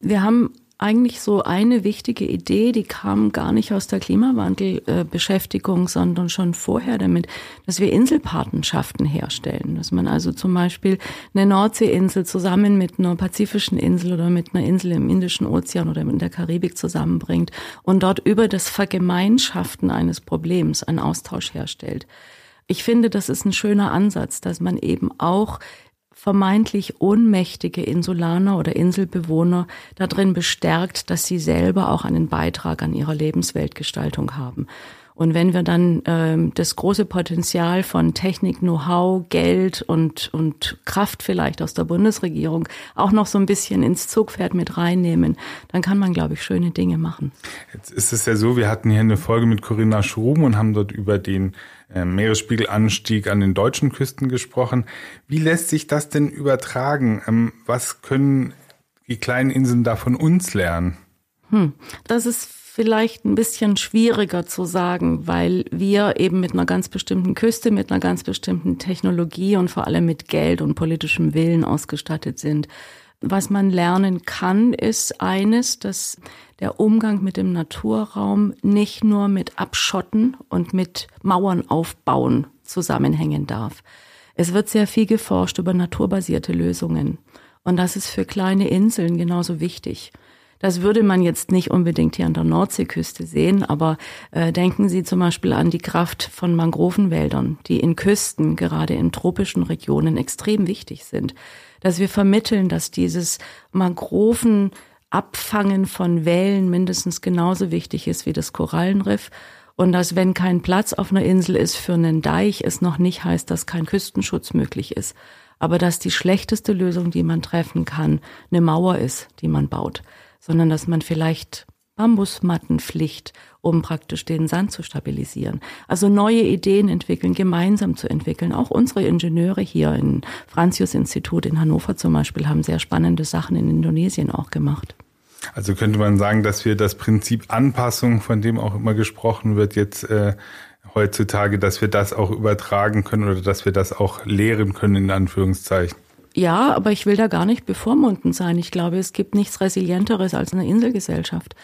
Wir haben eigentlich so eine wichtige Idee, die kam gar nicht aus der Klimawandelbeschäftigung, sondern schon vorher damit, dass wir Inselpatenschaften herstellen. Dass man also zum Beispiel eine Nordseeinsel zusammen mit einer pazifischen Insel oder mit einer Insel im Indischen Ozean oder in der Karibik zusammenbringt und dort über das Vergemeinschaften eines Problems einen Austausch herstellt. Ich finde, das ist ein schöner Ansatz, dass man eben auch vermeintlich ohnmächtige Insulaner oder Inselbewohner darin bestärkt, dass sie selber auch einen Beitrag an ihrer Lebensweltgestaltung haben. Und wenn wir dann ähm, das große Potenzial von Technik, Know-how, Geld und, und Kraft vielleicht aus der Bundesregierung auch noch so ein bisschen ins Zugpferd mit reinnehmen, dann kann man, glaube ich, schöne Dinge machen. Jetzt ist es ja so, wir hatten hier eine Folge mit Corinna Schruben und haben dort über den äh, Meeresspiegelanstieg an den deutschen Küsten gesprochen. Wie lässt sich das denn übertragen? Ähm, was können die kleinen Inseln da von uns lernen? Hm, das ist vielleicht ein bisschen schwieriger zu sagen, weil wir eben mit einer ganz bestimmten Küste, mit einer ganz bestimmten Technologie und vor allem mit Geld und politischem Willen ausgestattet sind. Was man lernen kann, ist eines, dass der Umgang mit dem Naturraum nicht nur mit Abschotten und mit Mauern aufbauen zusammenhängen darf. Es wird sehr viel geforscht über naturbasierte Lösungen. Und das ist für kleine Inseln genauso wichtig. Das würde man jetzt nicht unbedingt hier an der Nordseeküste sehen, aber äh, denken Sie zum Beispiel an die Kraft von Mangrovenwäldern, die in Küsten, gerade in tropischen Regionen, extrem wichtig sind. Dass wir vermitteln, dass dieses Mangroven Abfangen von Wellen mindestens genauso wichtig ist wie das Korallenriff und dass wenn kein Platz auf einer Insel ist für einen Deich, es noch nicht heißt, dass kein Küstenschutz möglich ist, aber dass die schlechteste Lösung, die man treffen kann, eine Mauer ist, die man baut sondern dass man vielleicht Bambusmatten pflicht, um praktisch den Sand zu stabilisieren. Also neue Ideen entwickeln, gemeinsam zu entwickeln. Auch unsere Ingenieure hier im Franzius-Institut in Hannover zum Beispiel haben sehr spannende Sachen in Indonesien auch gemacht. Also könnte man sagen, dass wir das Prinzip Anpassung, von dem auch immer gesprochen wird, jetzt äh, heutzutage, dass wir das auch übertragen können oder dass wir das auch lehren können, in Anführungszeichen. Ja, aber ich will da gar nicht bevormundend sein. Ich glaube, es gibt nichts Resilienteres als eine Inselgesellschaft.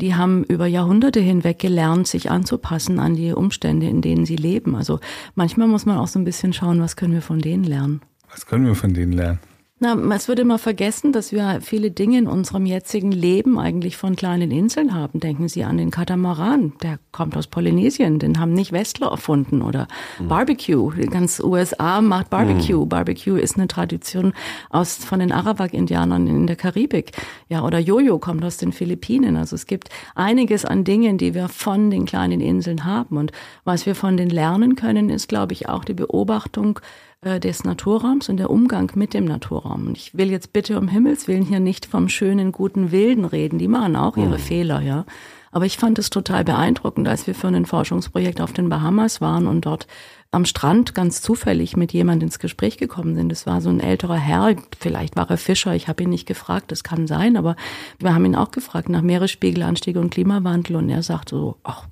Die haben über Jahrhunderte hinweg gelernt, sich anzupassen an die Umstände, in denen sie leben. Also manchmal muss man auch so ein bisschen schauen, was können wir von denen lernen. Was können wir von denen lernen? Na, es wird immer vergessen, dass wir viele Dinge in unserem jetzigen Leben eigentlich von kleinen Inseln haben. Denken Sie an den Katamaran, der kommt aus Polynesien, den haben nicht Westler erfunden oder mhm. Barbecue. Ganz USA macht Barbecue. Mhm. Barbecue ist eine Tradition aus von den Arawak-Indianern in der Karibik. Ja, oder Jojo kommt aus den Philippinen. Also es gibt einiges an Dingen, die wir von den kleinen Inseln haben. Und was wir von denen lernen können, ist, glaube ich, auch die Beobachtung äh, des Naturraums und der Umgang mit dem Naturraum. Und ich will jetzt bitte um Himmels Willen hier nicht vom schönen, guten Wilden reden. Die machen auch ihre mhm. Fehler, ja. Aber ich fand es total beeindruckend, als wir für ein Forschungsprojekt auf den Bahamas waren und dort am Strand ganz zufällig mit jemand ins Gespräch gekommen sind. Es war so ein älterer Herr, vielleicht war er Fischer, ich habe ihn nicht gefragt, das kann sein, aber wir haben ihn auch gefragt nach Meeresspiegelanstieg und Klimawandel und er sagt so, ach,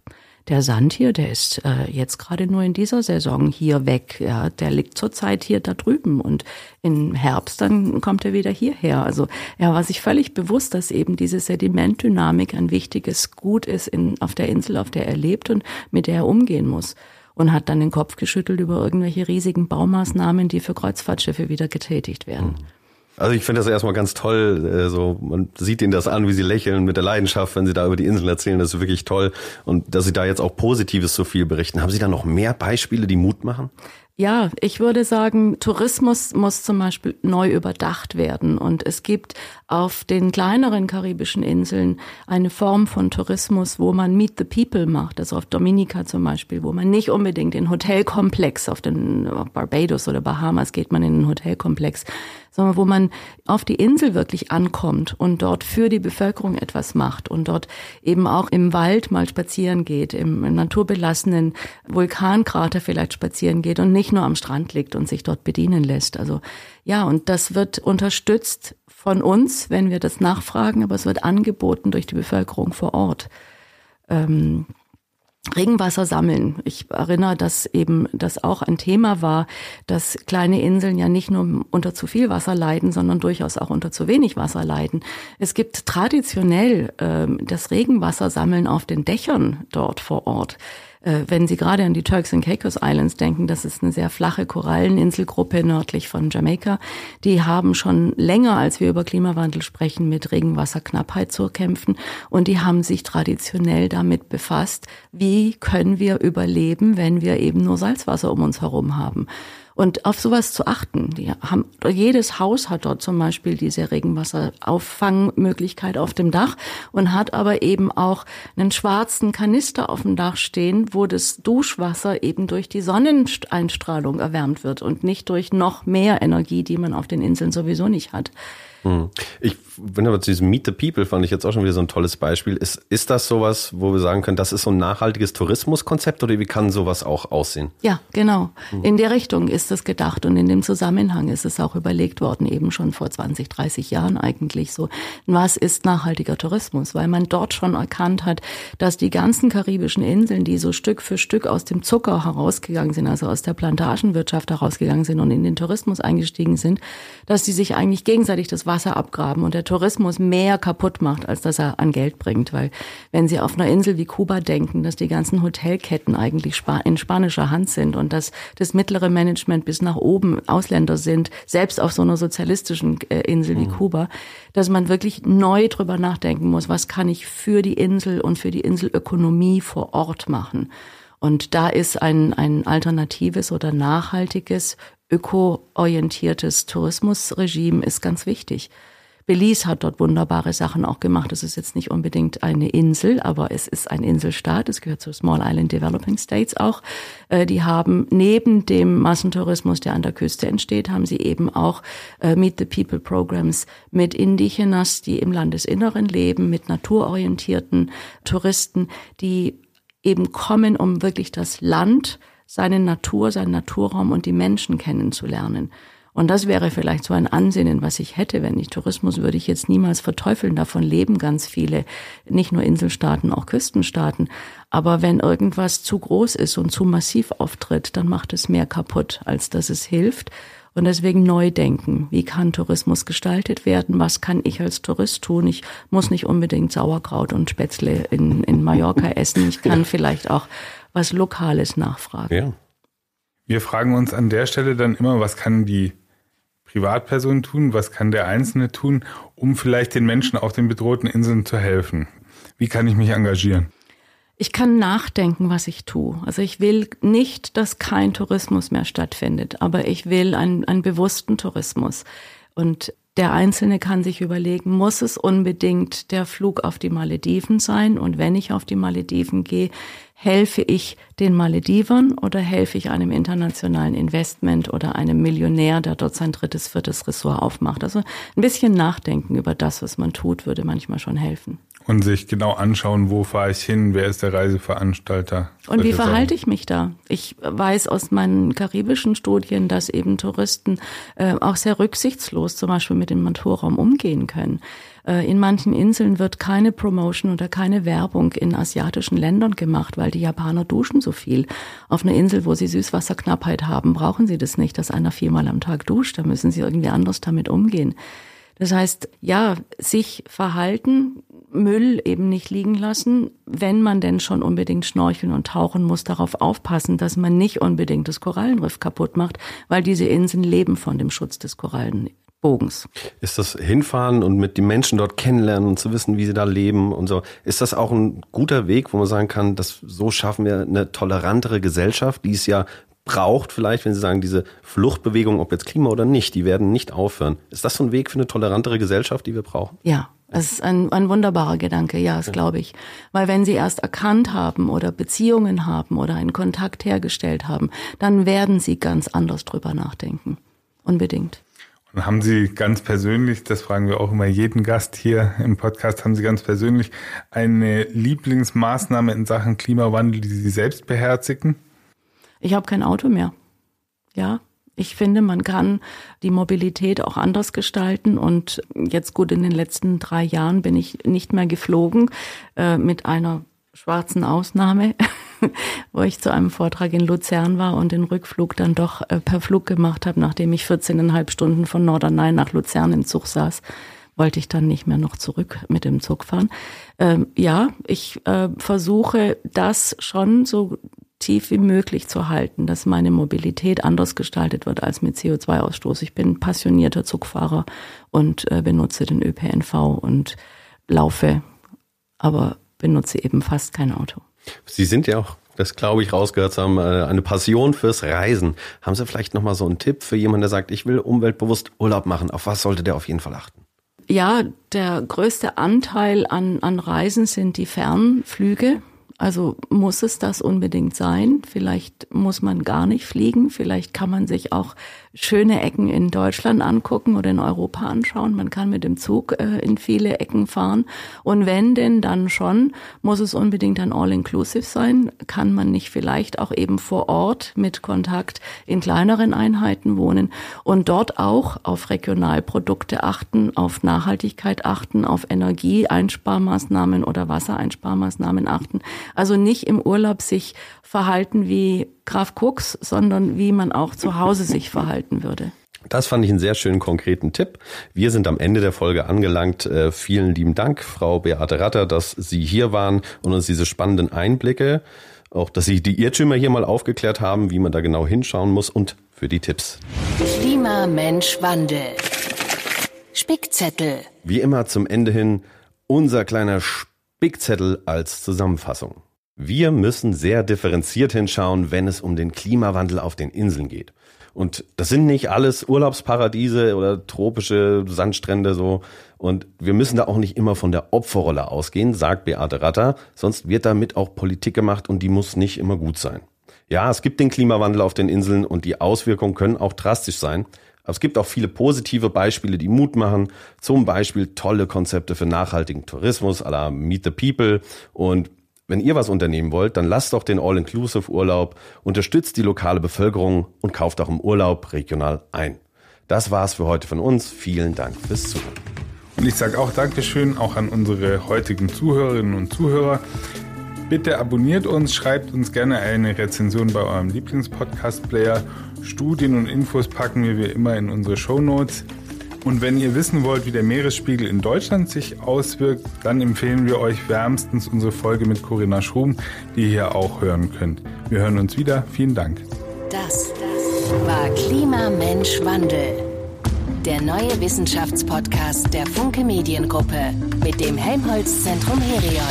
der Sand hier, der ist äh, jetzt gerade nur in dieser Saison hier weg. Ja, der liegt zurzeit hier da drüben und im Herbst dann kommt er wieder hierher. Also er war sich völlig bewusst, dass eben diese Sedimentdynamik ein wichtiges Gut ist in, auf der Insel, auf der er lebt und mit der er umgehen muss und hat dann den Kopf geschüttelt über irgendwelche riesigen Baumaßnahmen, die für Kreuzfahrtschiffe wieder getätigt werden. Also ich finde das erstmal ganz toll. äh, So, man sieht ihnen das an, wie sie lächeln mit der Leidenschaft, wenn sie da über die Insel erzählen. Das ist wirklich toll. Und dass sie da jetzt auch Positives so viel berichten. Haben Sie da noch mehr Beispiele, die Mut machen? Ja, ich würde sagen, Tourismus muss zum Beispiel neu überdacht werden. Und es gibt auf den kleineren karibischen Inseln eine Form von Tourismus, wo man Meet the People macht. Also auf Dominica zum Beispiel, wo man nicht unbedingt in Hotelkomplex, auf den auf Barbados oder Bahamas geht man in den Hotelkomplex, sondern wo man auf die Insel wirklich ankommt und dort für die Bevölkerung etwas macht und dort eben auch im Wald mal spazieren geht, im naturbelassenen Vulkankrater vielleicht spazieren geht und nicht nur am Strand liegt und sich dort bedienen lässt. Also ja, und das wird unterstützt von uns, wenn wir das nachfragen, aber es wird angeboten durch die Bevölkerung vor Ort. Ähm, Regenwasser sammeln. Ich erinnere, dass eben das auch ein Thema war, dass kleine Inseln ja nicht nur unter zu viel Wasser leiden, sondern durchaus auch unter zu wenig Wasser leiden. Es gibt traditionell ähm, das Regenwasser sammeln auf den Dächern dort vor Ort. Äh, wenn Sie gerade an die Turks and Caicos Islands denken, das ist eine sehr flache Koralleninselgruppe nördlich von Jamaika, die haben schon länger, als wir über Klimawandel sprechen, mit Regenwasserknappheit zu kämpfen und die haben sich traditionell damit befasst, wie können wir überleben, wenn wir eben nur Salzwasser um uns herum haben. Und auf sowas zu achten. Die haben, jedes Haus hat dort zum Beispiel diese Regenwasserauffangmöglichkeit auf dem Dach und hat aber eben auch einen schwarzen Kanister auf dem Dach stehen, wo das Duschwasser eben durch die Sonneneinstrahlung erwärmt wird und nicht durch noch mehr Energie, die man auf den Inseln sowieso nicht hat. Hm. Ich bin aber zu diesem Meet the People fand ich jetzt auch schon wieder so ein tolles Beispiel. Ist, ist das sowas, wo wir sagen können, das ist so ein nachhaltiges Tourismuskonzept oder wie kann sowas auch aussehen? Ja, genau. In der Richtung ist es gedacht und in dem Zusammenhang ist es auch überlegt worden, eben schon vor 20, 30 Jahren eigentlich so. Was ist nachhaltiger Tourismus? Weil man dort schon erkannt hat, dass die ganzen karibischen Inseln, die so Stück für Stück aus dem Zucker herausgegangen sind, also aus der Plantagenwirtschaft herausgegangen sind und in den Tourismus eingestiegen sind, dass die sich eigentlich gegenseitig das Wasser abgraben und der Tourismus mehr kaputt macht, als dass er an Geld bringt. Weil wenn Sie auf einer Insel wie Kuba denken, dass die ganzen Hotelketten eigentlich in spanischer Hand sind und dass das mittlere Management bis nach oben Ausländer sind, selbst auf so einer sozialistischen äh, Insel wie mhm. Kuba, dass man wirklich neu drüber nachdenken muss, was kann ich für die Insel und für die Inselökonomie vor Ort machen. Und da ist ein, ein alternatives oder nachhaltiges, öko-orientiertes Tourismusregime ist ganz wichtig. Belize hat dort wunderbare Sachen auch gemacht. Es ist jetzt nicht unbedingt eine Insel, aber es ist ein Inselstaat. Es gehört zu Small Island Developing States auch. Äh, die haben neben dem Massentourismus, der an der Küste entsteht, haben sie eben auch äh, Meet the People Programs mit Indigenas, die im Landesinneren leben, mit naturorientierten Touristen, die eben kommen, um wirklich das Land, seine Natur, seinen Naturraum und die Menschen kennenzulernen. Und das wäre vielleicht so ein Ansinnen, was ich hätte, wenn ich Tourismus würde ich jetzt niemals verteufeln. Davon leben ganz viele, nicht nur Inselstaaten, auch Küstenstaaten. Aber wenn irgendwas zu groß ist und zu massiv auftritt, dann macht es mehr kaputt, als dass es hilft. Und deswegen neu denken. Wie kann Tourismus gestaltet werden? Was kann ich als Tourist tun? Ich muss nicht unbedingt Sauerkraut und Spätzle in, in Mallorca essen. Ich kann vielleicht auch was Lokales nachfragen. Ja. Wir fragen uns an der Stelle dann immer, was kann die Privatperson tun? Was kann der Einzelne tun, um vielleicht den Menschen auf den bedrohten Inseln zu helfen? Wie kann ich mich engagieren? Ich kann nachdenken, was ich tue. Also ich will nicht, dass kein Tourismus mehr stattfindet, aber ich will einen, einen bewussten Tourismus. Und der Einzelne kann sich überlegen, muss es unbedingt der Flug auf die Malediven sein? Und wenn ich auf die Malediven gehe, helfe ich den Maledivern oder helfe ich einem internationalen Investment oder einem Millionär, der dort sein drittes, viertes Ressort aufmacht? Also ein bisschen nachdenken über das, was man tut, würde manchmal schon helfen. Und sich genau anschauen, wo fahre ich hin, wer ist der Reiseveranstalter. Und wie verhalte ich mich da? Ich weiß aus meinen karibischen Studien, dass eben Touristen äh, auch sehr rücksichtslos zum Beispiel mit dem Naturraum umgehen können. Äh, in manchen Inseln wird keine Promotion oder keine Werbung in asiatischen Ländern gemacht, weil die Japaner duschen so viel. Auf einer Insel, wo sie Süßwasserknappheit haben, brauchen sie das nicht, dass einer viermal am Tag duscht. Da müssen sie irgendwie anders damit umgehen. Das heißt, ja, sich verhalten, Müll eben nicht liegen lassen. Wenn man denn schon unbedingt schnorcheln und tauchen muss, darauf aufpassen, dass man nicht unbedingt das Korallenriff kaputt macht, weil diese Inseln leben von dem Schutz des Korallenbogens. Ist das Hinfahren und mit den Menschen dort kennenlernen und zu wissen, wie sie da leben und so, ist das auch ein guter Weg, wo man sagen kann, dass so schaffen wir eine tolerantere Gesellschaft, die es ja braucht, vielleicht, wenn Sie sagen, diese Fluchtbewegung, ob jetzt Klima oder nicht, die werden nicht aufhören. Ist das so ein Weg für eine tolerantere Gesellschaft, die wir brauchen? Ja, das ist ein, ein wunderbarer Gedanke, ja, das glaube ich. Weil wenn Sie erst erkannt haben oder Beziehungen haben oder einen Kontakt hergestellt haben, dann werden Sie ganz anders drüber nachdenken. Unbedingt. Und haben Sie ganz persönlich, das fragen wir auch immer jeden Gast hier im Podcast, haben Sie ganz persönlich eine Lieblingsmaßnahme in Sachen Klimawandel, die Sie selbst beherzigen? Ich habe kein Auto mehr. Ja, ich finde, man kann die Mobilität auch anders gestalten. Und jetzt gut, in den letzten drei Jahren bin ich nicht mehr geflogen, äh, mit einer schwarzen Ausnahme, wo ich zu einem Vortrag in Luzern war und den Rückflug dann doch äh, per Flug gemacht habe, nachdem ich 14,5 Stunden von Norderney nach Luzern im Zug saß wollte ich dann nicht mehr noch zurück mit dem Zug fahren. Ähm, ja, ich äh, versuche das schon so tief wie möglich zu halten, dass meine Mobilität anders gestaltet wird als mit CO2-Ausstoß. Ich bin passionierter Zugfahrer und äh, benutze den ÖPNV und laufe, aber benutze eben fast kein Auto. Sie sind ja auch, das glaube ich rausgehört zu haben, äh, eine Passion fürs Reisen. Haben Sie vielleicht nochmal so einen Tipp für jemanden, der sagt, ich will umweltbewusst Urlaub machen? Auf was sollte der auf jeden Fall achten? Ja, der größte Anteil an, an Reisen sind die Fernflüge. Also muss es das unbedingt sein? Vielleicht muss man gar nicht fliegen. Vielleicht kann man sich auch schöne Ecken in Deutschland angucken oder in Europa anschauen. Man kann mit dem Zug äh, in viele Ecken fahren. Und wenn denn dann schon, muss es unbedingt ein All-Inclusive sein. Kann man nicht vielleicht auch eben vor Ort mit Kontakt in kleineren Einheiten wohnen und dort auch auf Regionalprodukte achten, auf Nachhaltigkeit achten, auf Energieeinsparmaßnahmen oder Wassereinsparmaßnahmen achten. Also nicht im Urlaub sich verhalten wie Graf Cooks, sondern wie man auch zu Hause sich verhalten würde. Das fand ich einen sehr schönen konkreten Tipp. Wir sind am Ende der Folge angelangt. Äh, vielen lieben Dank, Frau Beate Ratter, dass Sie hier waren und uns diese spannenden Einblicke, auch dass Sie die Irrtümer hier mal aufgeklärt haben, wie man da genau hinschauen muss und für die Tipps. Klima, Mensch, Wandel. Spickzettel. Wie immer zum Ende hin unser kleiner Spickzettel als Zusammenfassung. Wir müssen sehr differenziert hinschauen, wenn es um den Klimawandel auf den Inseln geht. Und das sind nicht alles Urlaubsparadiese oder tropische Sandstrände so. Und wir müssen da auch nicht immer von der Opferrolle ausgehen, sagt Beate Ratter. Sonst wird damit auch Politik gemacht und die muss nicht immer gut sein. Ja, es gibt den Klimawandel auf den Inseln und die Auswirkungen können auch drastisch sein. Aber es gibt auch viele positive Beispiele, die Mut machen. Zum Beispiel tolle Konzepte für nachhaltigen Tourismus à la Meet the People und wenn ihr was unternehmen wollt, dann lasst doch den All-Inclusive-Urlaub, unterstützt die lokale Bevölkerung und kauft auch im Urlaub regional ein. Das war's für heute von uns. Vielen Dank fürs Zuhören. Und ich sage auch Dankeschön auch an unsere heutigen Zuhörerinnen und Zuhörer. Bitte abonniert uns, schreibt uns gerne eine Rezension bei eurem Lieblingspodcast-Player. Studien und Infos packen wir wie immer in unsere Show Notes. Und wenn ihr wissen wollt, wie der Meeresspiegel in Deutschland sich auswirkt, dann empfehlen wir euch wärmstens unsere Folge mit Corinna Schrum, die ihr hier auch hören könnt. Wir hören uns wieder. Vielen Dank. Das, das war Klima, Mensch, Wandel. Der neue Wissenschaftspodcast der Funke Mediengruppe mit dem Helmholtz Zentrum Herion.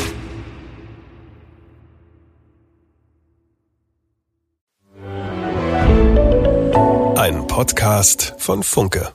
Ein Podcast von Funke.